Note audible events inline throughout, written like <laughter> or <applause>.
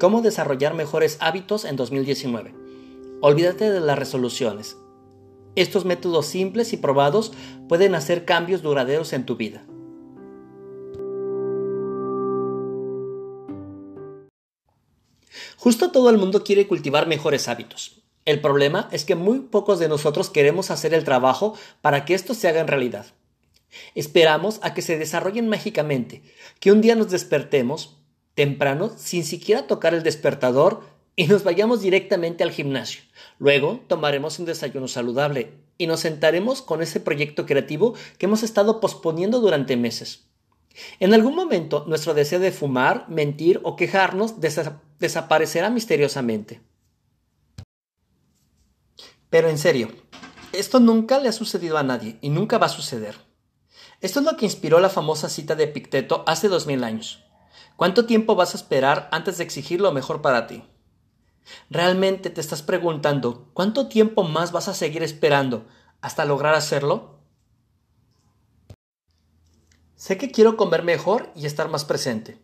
¿Cómo desarrollar mejores hábitos en 2019? Olvídate de las resoluciones. Estos métodos simples y probados pueden hacer cambios duraderos en tu vida. Justo todo el mundo quiere cultivar mejores hábitos. El problema es que muy pocos de nosotros queremos hacer el trabajo para que esto se haga en realidad. Esperamos a que se desarrollen mágicamente, que un día nos despertemos temprano sin siquiera tocar el despertador y nos vayamos directamente al gimnasio. Luego tomaremos un desayuno saludable y nos sentaremos con ese proyecto creativo que hemos estado posponiendo durante meses. En algún momento nuestro deseo de fumar, mentir o quejarnos desaparecerá misteriosamente. Pero en serio, esto nunca le ha sucedido a nadie y nunca va a suceder. Esto es lo que inspiró la famosa cita de Epicteto hace dos mil años. ¿Cuánto tiempo vas a esperar antes de exigir lo mejor para ti? ¿Realmente te estás preguntando cuánto tiempo más vas a seguir esperando hasta lograr hacerlo? Sé que quiero comer mejor y estar más presente.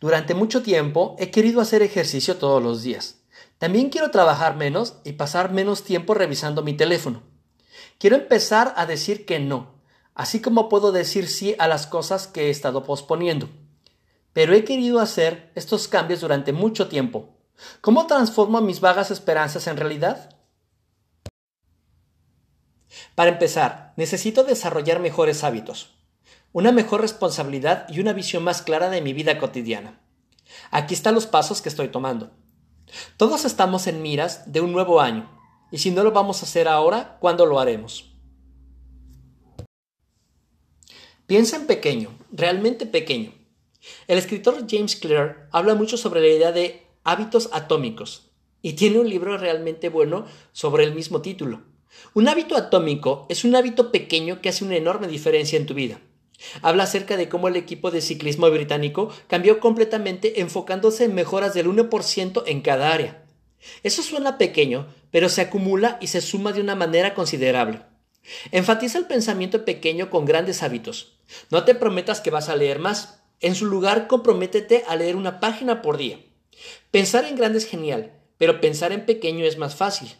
Durante mucho tiempo he querido hacer ejercicio todos los días. También quiero trabajar menos y pasar menos tiempo revisando mi teléfono. Quiero empezar a decir que no, así como puedo decir sí a las cosas que he estado posponiendo pero he querido hacer estos cambios durante mucho tiempo. ¿Cómo transformo mis vagas esperanzas en realidad? Para empezar, necesito desarrollar mejores hábitos, una mejor responsabilidad y una visión más clara de mi vida cotidiana. Aquí están los pasos que estoy tomando. Todos estamos en miras de un nuevo año, y si no lo vamos a hacer ahora, ¿cuándo lo haremos? Piensa en pequeño, realmente pequeño. El escritor James Clear habla mucho sobre la idea de hábitos atómicos y tiene un libro realmente bueno sobre el mismo título. Un hábito atómico es un hábito pequeño que hace una enorme diferencia en tu vida. Habla acerca de cómo el equipo de ciclismo británico cambió completamente enfocándose en mejoras del 1% en cada área. Eso suena pequeño, pero se acumula y se suma de una manera considerable. Enfatiza el pensamiento pequeño con grandes hábitos. No te prometas que vas a leer más, en su lugar, comprométete a leer una página por día. Pensar en grande es genial, pero pensar en pequeño es más fácil.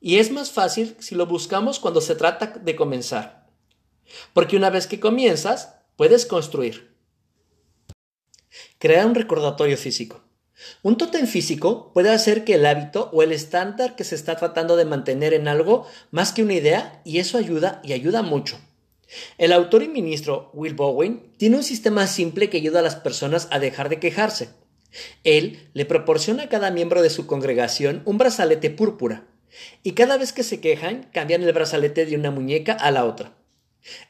Y es más fácil si lo buscamos cuando se trata de comenzar. Porque una vez que comienzas, puedes construir. Crear un recordatorio físico. Un tótem físico puede hacer que el hábito o el estándar que se está tratando de mantener en algo más que una idea y eso ayuda y ayuda mucho. El autor y ministro Will Bowen tiene un sistema simple que ayuda a las personas a dejar de quejarse. Él le proporciona a cada miembro de su congregación un brazalete púrpura, y cada vez que se quejan cambian el brazalete de una muñeca a la otra.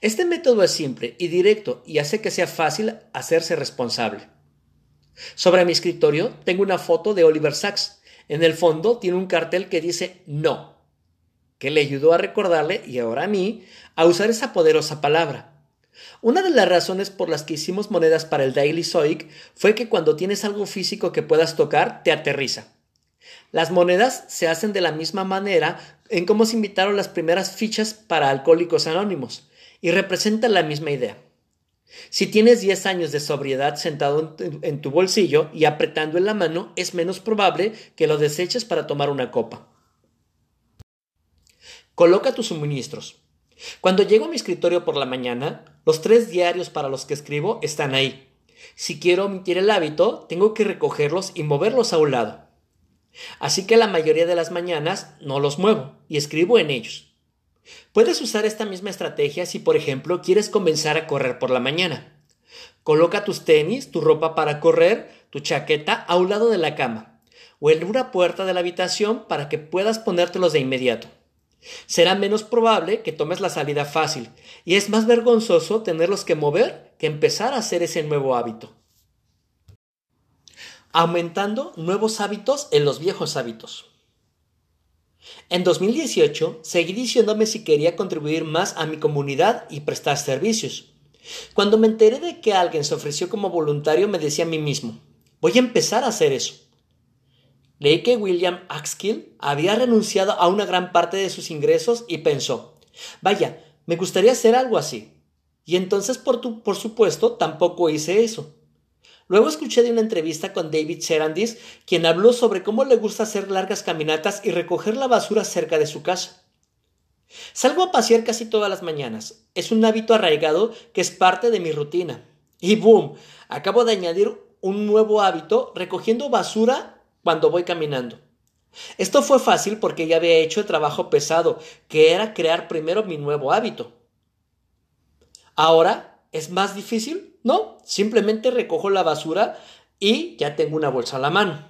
Este método es simple y directo y hace que sea fácil hacerse responsable. Sobre mi escritorio tengo una foto de Oliver Sacks. En el fondo tiene un cartel que dice no que le ayudó a recordarle, y ahora a mí, a usar esa poderosa palabra. Una de las razones por las que hicimos monedas para el Daily Zoic fue que cuando tienes algo físico que puedas tocar, te aterriza. Las monedas se hacen de la misma manera en cómo se invitaron las primeras fichas para alcohólicos anónimos, y representan la misma idea. Si tienes 10 años de sobriedad sentado en tu bolsillo y apretando en la mano, es menos probable que lo deseches para tomar una copa. Coloca tus suministros. Cuando llego a mi escritorio por la mañana, los tres diarios para los que escribo están ahí. Si quiero omitir el hábito, tengo que recogerlos y moverlos a un lado. Así que la mayoría de las mañanas no los muevo y escribo en ellos. Puedes usar esta misma estrategia si, por ejemplo, quieres comenzar a correr por la mañana. Coloca tus tenis, tu ropa para correr, tu chaqueta a un lado de la cama o en una puerta de la habitación para que puedas ponértelos de inmediato. Será menos probable que tomes la salida fácil y es más vergonzoso tenerlos que mover que empezar a hacer ese nuevo hábito. Aumentando nuevos hábitos en los viejos hábitos. En 2018 seguí diciéndome si quería contribuir más a mi comunidad y prestar servicios. Cuando me enteré de que alguien se ofreció como voluntario me decía a mí mismo, voy a empezar a hacer eso. Leí que William Axkill había renunciado a una gran parte de sus ingresos y pensó, vaya, me gustaría hacer algo así. Y entonces, por, supuesto, tampoco hice eso. Luego escuché de una entrevista con David Serandis, quien habló sobre cómo le gusta hacer largas caminatas y recoger la basura cerca de su casa. Salgo a pasear casi todas las mañanas. Es un hábito arraigado que es parte de mi rutina. Y boom, acabo de añadir un nuevo hábito recogiendo basura cuando voy caminando. Esto fue fácil porque ya había hecho el trabajo pesado, que era crear primero mi nuevo hábito. Ahora, ¿es más difícil? No, simplemente recojo la basura y ya tengo una bolsa a la mano.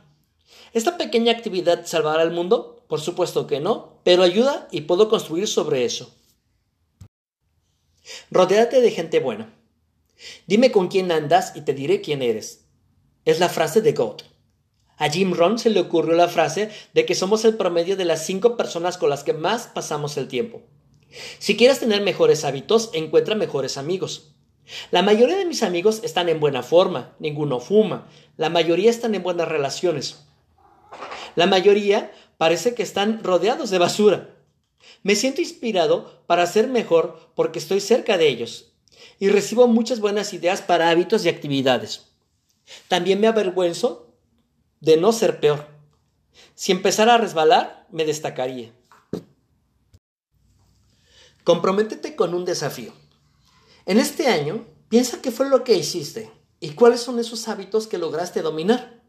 ¿Esta pequeña actividad salvará al mundo? Por supuesto que no, pero ayuda y puedo construir sobre eso. Rodéate de gente buena. Dime con quién andas y te diré quién eres. Es la frase de God. A Jim Rohn se le ocurrió la frase de que somos el promedio de las cinco personas con las que más pasamos el tiempo. Si quieres tener mejores hábitos, encuentra mejores amigos. La mayoría de mis amigos están en buena forma, ninguno fuma, la mayoría están en buenas relaciones. La mayoría parece que están rodeados de basura. Me siento inspirado para ser mejor porque estoy cerca de ellos y recibo muchas buenas ideas para hábitos y actividades. También me avergüenzo de no ser peor. Si empezara a resbalar, me destacaría. Comprométete con un desafío. En este año, piensa qué fue lo que hiciste y cuáles son esos hábitos que lograste dominar.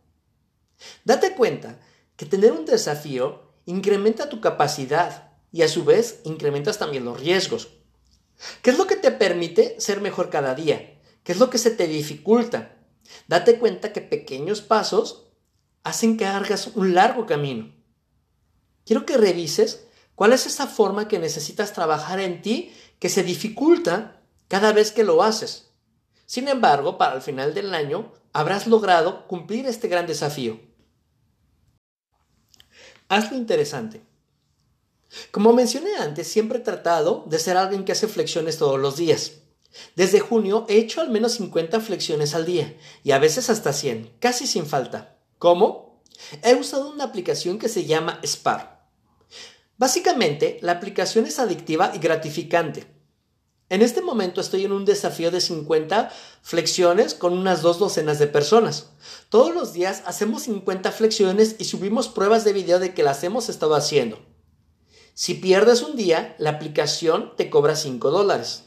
Date cuenta que tener un desafío incrementa tu capacidad y a su vez incrementas también los riesgos. ¿Qué es lo que te permite ser mejor cada día? ¿Qué es lo que se te dificulta? Date cuenta que pequeños pasos hacen que hagas un largo camino. Quiero que revises cuál es esa forma que necesitas trabajar en ti que se dificulta cada vez que lo haces. Sin embargo, para el final del año habrás logrado cumplir este gran desafío. Hazlo interesante. Como mencioné antes, siempre he tratado de ser alguien que hace flexiones todos los días. Desde junio he hecho al menos 50 flexiones al día y a veces hasta 100, casi sin falta. ¿Cómo? He usado una aplicación que se llama Spar. Básicamente, la aplicación es adictiva y gratificante. En este momento estoy en un desafío de 50 flexiones con unas dos docenas de personas. Todos los días hacemos 50 flexiones y subimos pruebas de video de que las hemos estado haciendo. Si pierdes un día, la aplicación te cobra 5 dólares.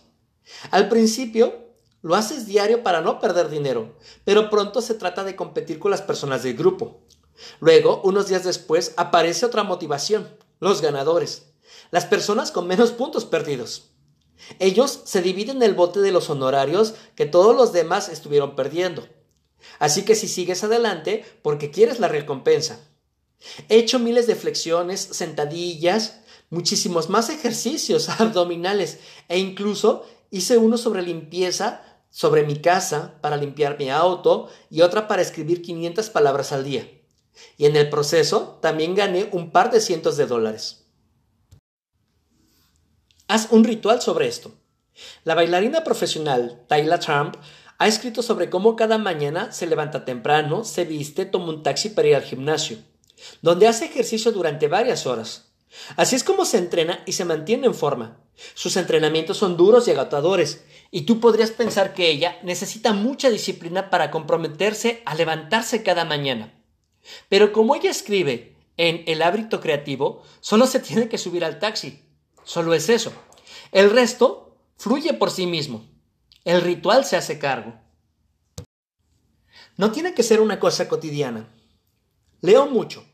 Al principio lo haces diario para no perder dinero, pero pronto se trata de competir con las personas del grupo. Luego, unos días después, aparece otra motivación, los ganadores, las personas con menos puntos perdidos. Ellos se dividen el bote de los honorarios que todos los demás estuvieron perdiendo. Así que si sigues adelante, porque quieres la recompensa. He hecho miles de flexiones, sentadillas, muchísimos más ejercicios <laughs> abdominales e incluso hice uno sobre limpieza sobre mi casa para limpiar mi auto y otra para escribir 500 palabras al día. Y en el proceso también gané un par de cientos de dólares. Haz un ritual sobre esto. La bailarina profesional Tyler Trump ha escrito sobre cómo cada mañana se levanta temprano, se viste, toma un taxi para ir al gimnasio, donde hace ejercicio durante varias horas. Así es como se entrena y se mantiene en forma. Sus entrenamientos son duros y agotadores, y tú podrías pensar que ella necesita mucha disciplina para comprometerse a levantarse cada mañana. Pero como ella escribe en El hábito creativo, solo se tiene que subir al taxi. Solo es eso. El resto fluye por sí mismo. El ritual se hace cargo. No tiene que ser una cosa cotidiana. Leo mucho,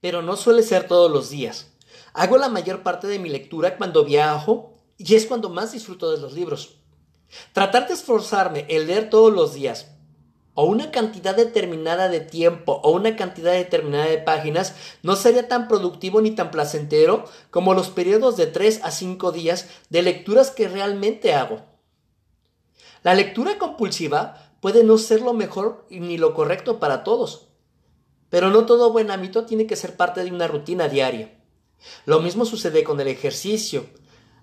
pero no suele ser todos los días. Hago la mayor parte de mi lectura cuando viajo y es cuando más disfruto de los libros. Tratar de esforzarme en leer todos los días o una cantidad determinada de tiempo o una cantidad determinada de páginas no sería tan productivo ni tan placentero como los periodos de 3 a 5 días de lecturas que realmente hago. La lectura compulsiva puede no ser lo mejor ni lo correcto para todos, pero no todo buen hábito tiene que ser parte de una rutina diaria. Lo mismo sucede con el ejercicio.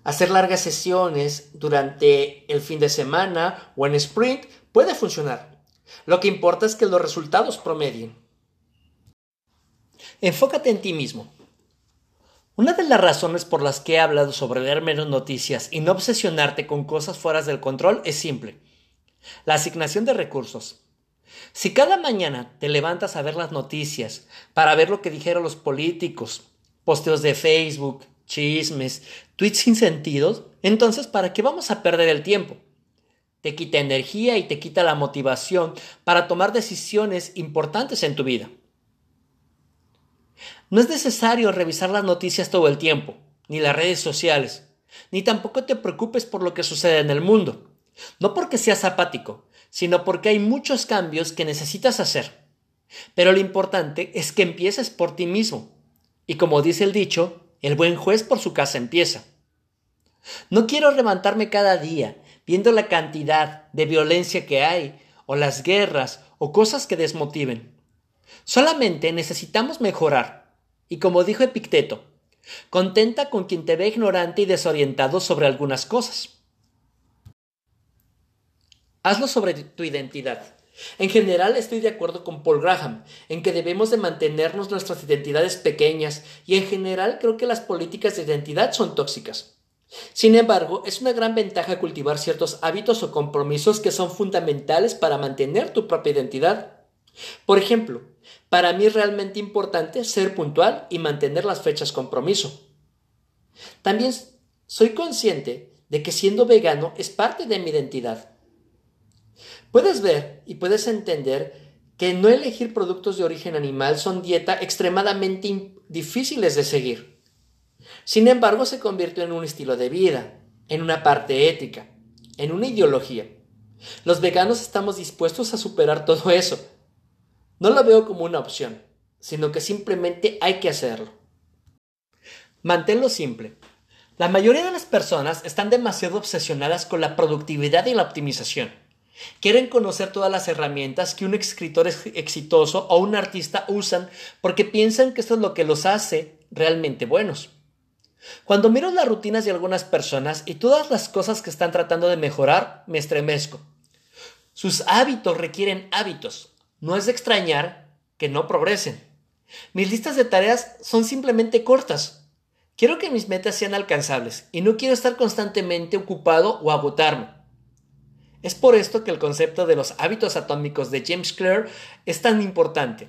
Hacer largas sesiones durante el fin de semana o en sprint puede funcionar. Lo que importa es que los resultados promedien. Enfócate en ti mismo. Una de las razones por las que he hablado sobre leer menos noticias y no obsesionarte con cosas fuera del control es simple. La asignación de recursos. Si cada mañana te levantas a ver las noticias, para ver lo que dijeron los políticos, posteos de Facebook, chismes, tweets sin sentido, entonces ¿para qué vamos a perder el tiempo? Te quita energía y te quita la motivación para tomar decisiones importantes en tu vida. No es necesario revisar las noticias todo el tiempo, ni las redes sociales, ni tampoco te preocupes por lo que sucede en el mundo. No porque seas apático, sino porque hay muchos cambios que necesitas hacer. Pero lo importante es que empieces por ti mismo. Y como dice el dicho, el buen juez por su casa empieza. No quiero levantarme cada día viendo la cantidad de violencia que hay, o las guerras, o cosas que desmotiven. Solamente necesitamos mejorar. Y como dijo Epicteto, contenta con quien te ve ignorante y desorientado sobre algunas cosas. Hazlo sobre tu identidad. En general estoy de acuerdo con Paul Graham en que debemos de mantenernos nuestras identidades pequeñas y en general creo que las políticas de identidad son tóxicas. Sin embargo, es una gran ventaja cultivar ciertos hábitos o compromisos que son fundamentales para mantener tu propia identidad. Por ejemplo, para mí es realmente importante ser puntual y mantener las fechas compromiso. También soy consciente de que siendo vegano es parte de mi identidad. Puedes ver y puedes entender que no elegir productos de origen animal son dieta extremadamente difíciles de seguir. Sin embargo, se convirtió en un estilo de vida, en una parte ética, en una ideología. Los veganos estamos dispuestos a superar todo eso. No lo veo como una opción, sino que simplemente hay que hacerlo. Manténlo simple. La mayoría de las personas están demasiado obsesionadas con la productividad y la optimización. Quieren conocer todas las herramientas que un escritor exitoso o un artista usan porque piensan que esto es lo que los hace realmente buenos. Cuando miro las rutinas de algunas personas y todas las cosas que están tratando de mejorar, me estremezco. Sus hábitos requieren hábitos. No es de extrañar que no progresen. Mis listas de tareas son simplemente cortas. Quiero que mis metas sean alcanzables y no quiero estar constantemente ocupado o agotarme. Es por esto que el concepto de los hábitos atómicos de James Clear es tan importante.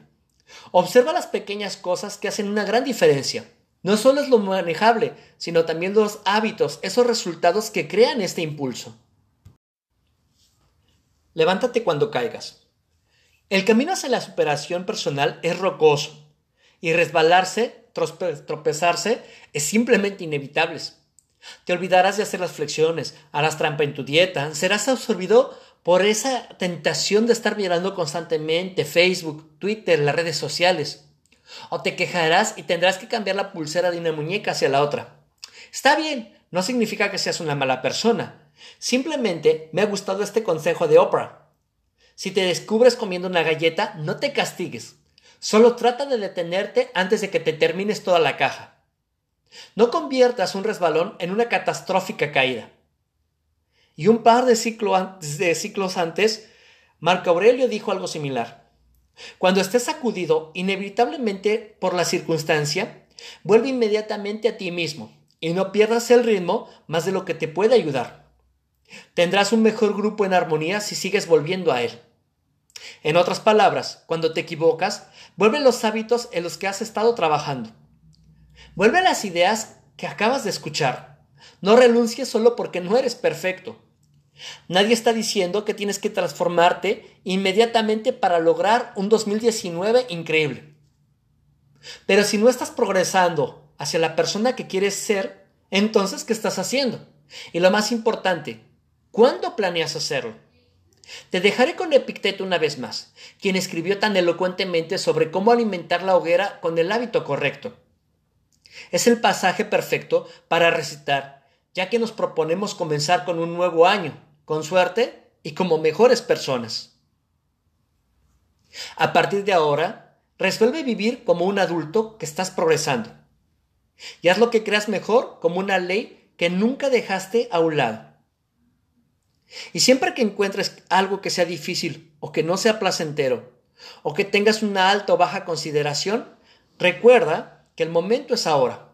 Observa las pequeñas cosas que hacen una gran diferencia. No solo es lo manejable, sino también los hábitos, esos resultados que crean este impulso. Levántate cuando caigas. El camino hacia la superación personal es rocoso y resbalarse, tropezarse, es simplemente inevitable. Te olvidarás de hacer las flexiones, harás trampa en tu dieta, serás absorbido por esa tentación de estar mirando constantemente Facebook, Twitter, las redes sociales. O te quejarás y tendrás que cambiar la pulsera de una muñeca hacia la otra. Está bien, no significa que seas una mala persona. Simplemente me ha gustado este consejo de Oprah. Si te descubres comiendo una galleta, no te castigues. Solo trata de detenerte antes de que te termines toda la caja. No conviertas un resbalón en una catastrófica caída. Y un par de, ciclos antes, Marco Aurelio dijo algo similar. Cuando estés sacudido inevitablemente por la circunstancia, vuelve inmediatamente a ti mismo y no pierdas el ritmo más de lo que te puede ayudar. Tendrás un mejor grupo en armonía si sigues volviendo a él. En otras palabras, cuando te equivocas, vuelve los hábitos en los que has estado trabajando. Vuelve a las ideas que acabas de escuchar. No renuncies solo porque no eres perfecto. Nadie está diciendo que tienes que transformarte inmediatamente para lograr un 2019 increíble. Pero si no estás progresando hacia la persona que quieres ser, entonces ¿qué estás haciendo? Y lo más importante, ¿cuándo planeas hacerlo? Te dejaré con Epicteto una vez más, quien escribió tan elocuentemente sobre cómo alimentar la hoguera con el hábito correcto. Es el pasaje perfecto para recitar, ya que nos proponemos comenzar con un nuevo año, con suerte y como mejores personas. A partir de ahora, resuelve vivir como un adulto que estás progresando. Y haz lo que creas mejor como una ley que nunca dejaste a un lado. Y siempre que encuentres algo que sea difícil o que no sea placentero, o que tengas una alta o baja consideración, recuerda que el momento es ahora.